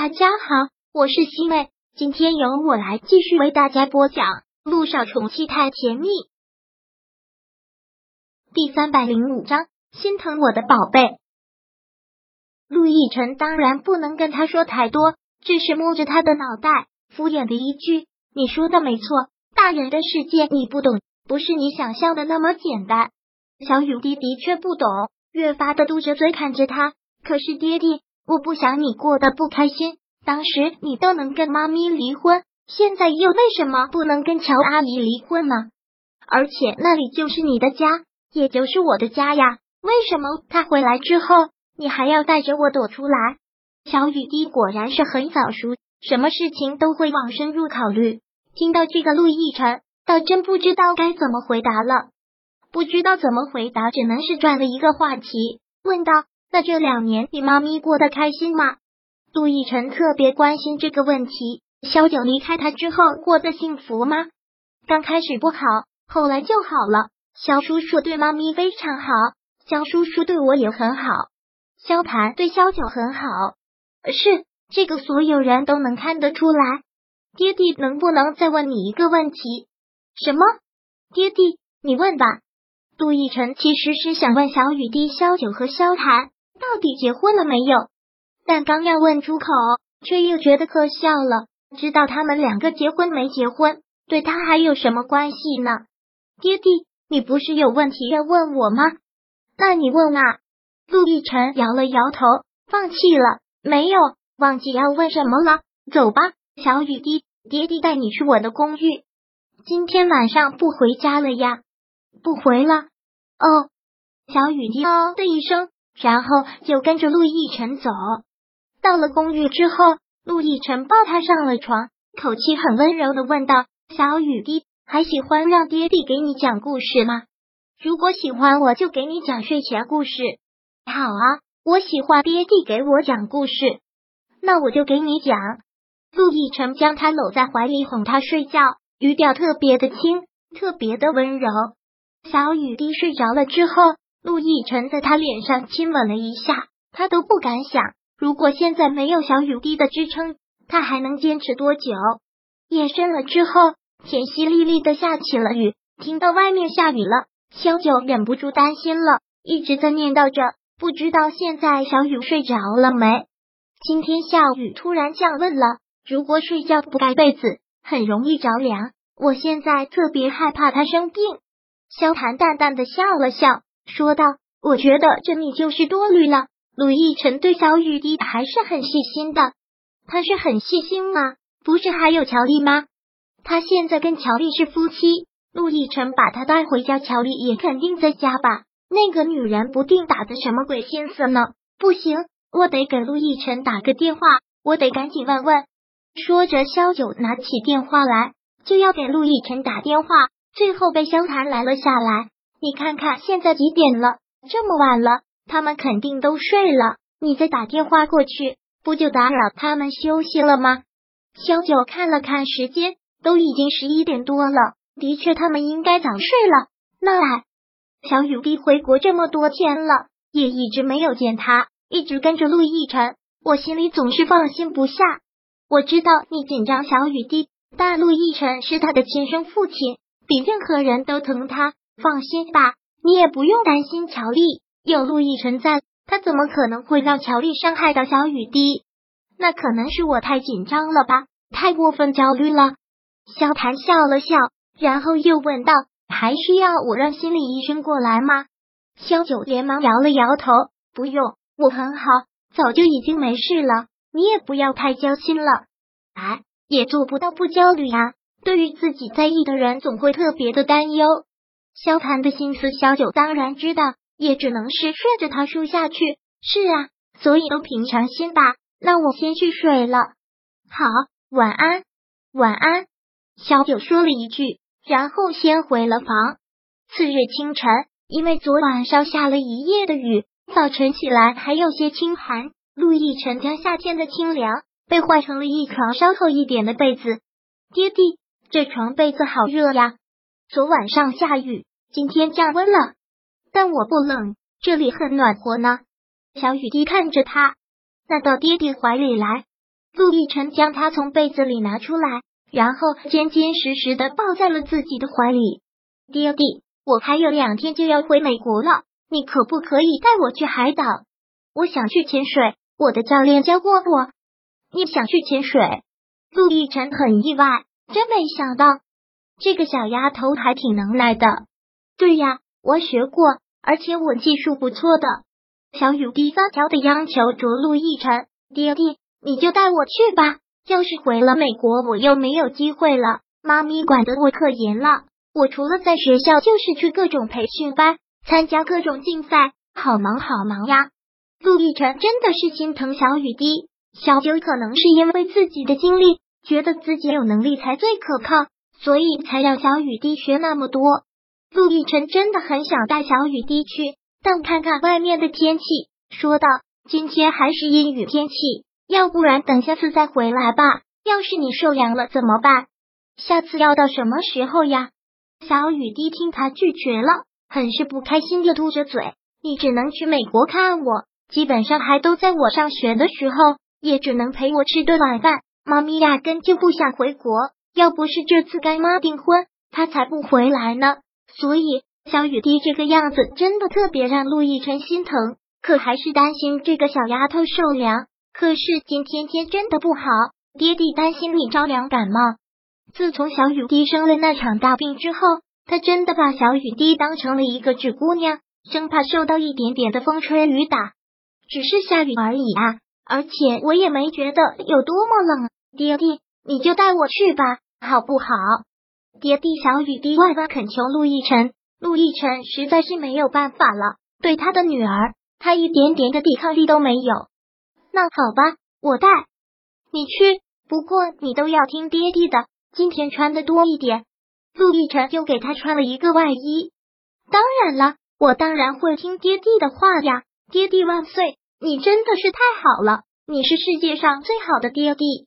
大家好，我是西妹，今天由我来继续为大家播讲《路上宠妻太甜蜜》第三百零五章，心疼我的宝贝。陆亦辰当然不能跟他说太多，只是摸着他的脑袋，敷衍的一句：“你说的没错，大人的世界你不懂，不是你想象的那么简单。”小雨滴的确不懂，越发的嘟着嘴看着他。可是爹爹。我不想你过得不开心。当时你都能跟妈咪离婚，现在又为什么不能跟乔阿姨离婚呢？而且那里就是你的家，也就是我的家呀。为什么他回来之后，你还要带着我躲出来？小雨滴果然是很早熟，什么事情都会往深入考虑。听到这个，陆亦辰倒真不知道该怎么回答了。不知道怎么回答，只能是转了一个话题，问道。那这两年你妈咪过得开心吗？杜奕辰特别关心这个问题。萧九离开他之后过得幸福吗？刚开始不好，后来就好了。萧叔叔对妈咪非常好，萧叔叔对我也很好。萧谭对萧九很好，是这个所有人都能看得出来。爹地能不能再问你一个问题？什么？爹地，你问吧。杜奕辰其实是想问小雨滴、萧九和萧谭。到底结婚了没有？但刚要问出口，却又觉得可笑了。知道他们两个结婚没结婚，对他还有什么关系呢？爹地，你不是有问题要问我吗？那你问啊！陆亦辰摇了摇头，放弃了。没有，忘记要问什么了。走吧，小雨滴，爹地带你去我的公寓。今天晚上不回家了呀？不回了。哦，小雨滴哦的一声。然后就跟着陆亦辰走，到了公寓之后，陆亦辰抱他上了床，口气很温柔的问道：“小雨滴，还喜欢让爹地给你讲故事吗？如果喜欢，我就给你讲睡前故事。好啊，我喜欢爹地给我讲故事，那我就给你讲。”陆亦辰将他搂在怀里哄他睡觉，语调特别的轻，特别的温柔。小雨滴睡着了之后。陆亦辰在他脸上亲吻了一下，他都不敢想，如果现在没有小雨滴的支撑，他还能坚持多久？夜深了之后，天淅沥沥的下起了雨，听到外面下雨了，萧九忍不住担心了，一直在念叨着，不知道现在小雨睡着了没？今天下雨突然降温了，如果睡觉不盖被子，很容易着凉。我现在特别害怕他生病。萧谭淡淡的笑了笑。说道：“我觉得这你就是多虑了。”陆亦辰对小雨滴还是很细心的，他是很细心吗？不是还有乔丽吗？他现在跟乔丽是夫妻，陆亦辰把他带回家，乔丽也肯定在家吧？那个女人不定打的什么鬼心思呢？不行，我得给陆亦辰打个电话，我得赶紧问问。说着，肖九拿起电话来，就要给陆亦辰打电话，最后被萧谈拦了下来。你看看现在几点了？这么晚了，他们肯定都睡了。你再打电话过去，不就打扰他们休息了吗？萧九看了看时间，都已经十一点多了。的确，他们应该早睡了。那来，小雨滴回国这么多天了，也一直没有见他，一直跟着陆亦辰，我心里总是放心不下。我知道你紧张小雨滴，但陆亦辰是他的亲生父亲，比任何人都疼他。放心吧，你也不用担心乔丽，有陆亦辰在，他怎么可能会让乔丽伤害到小雨滴？那可能是我太紧张了吧，太过分焦虑了。萧谭笑了笑，然后又问道：“还需要我让心理医生过来吗？”萧九连忙摇了摇头：“不用，我很好，早就已经没事了。你也不要太焦心了。哎，也做不到不焦虑啊。对于自己在意的人，总会特别的担忧。”萧谈的心思，小九当然知道，也只能是顺着他说下去。是啊，所以都平常心吧。那我先去睡了。好，晚安，晚安。小九说了一句，然后先回了房。次日清晨，因为昨晚上下了一夜的雨，早晨起来还有些清寒。陆亦辰将夏天的清凉被换成了一床稍厚一点的被子。爹地，这床被子好热呀。昨晚上下雨，今天降温了，但我不冷，这里很暖和呢。小雨滴看着他，那到爹爹怀里来。陆亦辰将他从被子里拿出来，然后坚坚实实的抱在了自己的怀里。爹地，我还有两天就要回美国了，你可不可以带我去海岛？我想去潜水，我的教练教过我。你想去潜水？陆亦辰很意外，真没想到这个小丫头还挺能耐的。对呀，我学过，而且我技术不错的。小雨滴撒娇的央求着陆亦辰：“爹地，你就带我去吧。要是回了美国，我又没有机会了。妈咪管得我可严了。我除了在学校，就是去各种培训班，参加各种竞赛，好忙好忙呀。”陆亦辰真的是心疼小雨滴。小九可能是因为自己的经历，觉得自己有能力才最可靠，所以才让小雨滴学那么多。陆亦辰真的很想带小雨滴去。但看看外面的天气，说道：“今天还是阴雨天气，要不然等下次再回来吧。要是你受凉了怎么办？下次要到什么时候呀？”小雨滴听他拒绝了，很是不开心的嘟着嘴：“你只能去美国看我，基本上还都在我上学的时候，也只能陪我吃顿晚饭。妈咪压根就不想回国，要不是这次干妈订婚，他才不回来呢。所以。”小雨滴这个样子真的特别让陆亦辰心疼，可还是担心这个小丫头受凉。可是今天天真的不好，爹地担心你着凉感冒。自从小雨滴生了那场大病之后，他真的把小雨滴当成了一个纸姑娘，生怕受到一点点的风吹雨打。只是下雨而已啊，而且我也没觉得有多么冷。爹地，你就带我去吧，好不好？爹地，小雨滴万万恳求陆亦辰。陆亦辰实在是没有办法了，对他的女儿，他一点点的抵抗力都没有。那好吧，我带你去，不过你都要听爹地的，今天穿的多一点。陆亦辰又给他穿了一个外衣。当然了，我当然会听爹地的话呀，爹地万岁！你真的是太好了，你是世界上最好的爹地。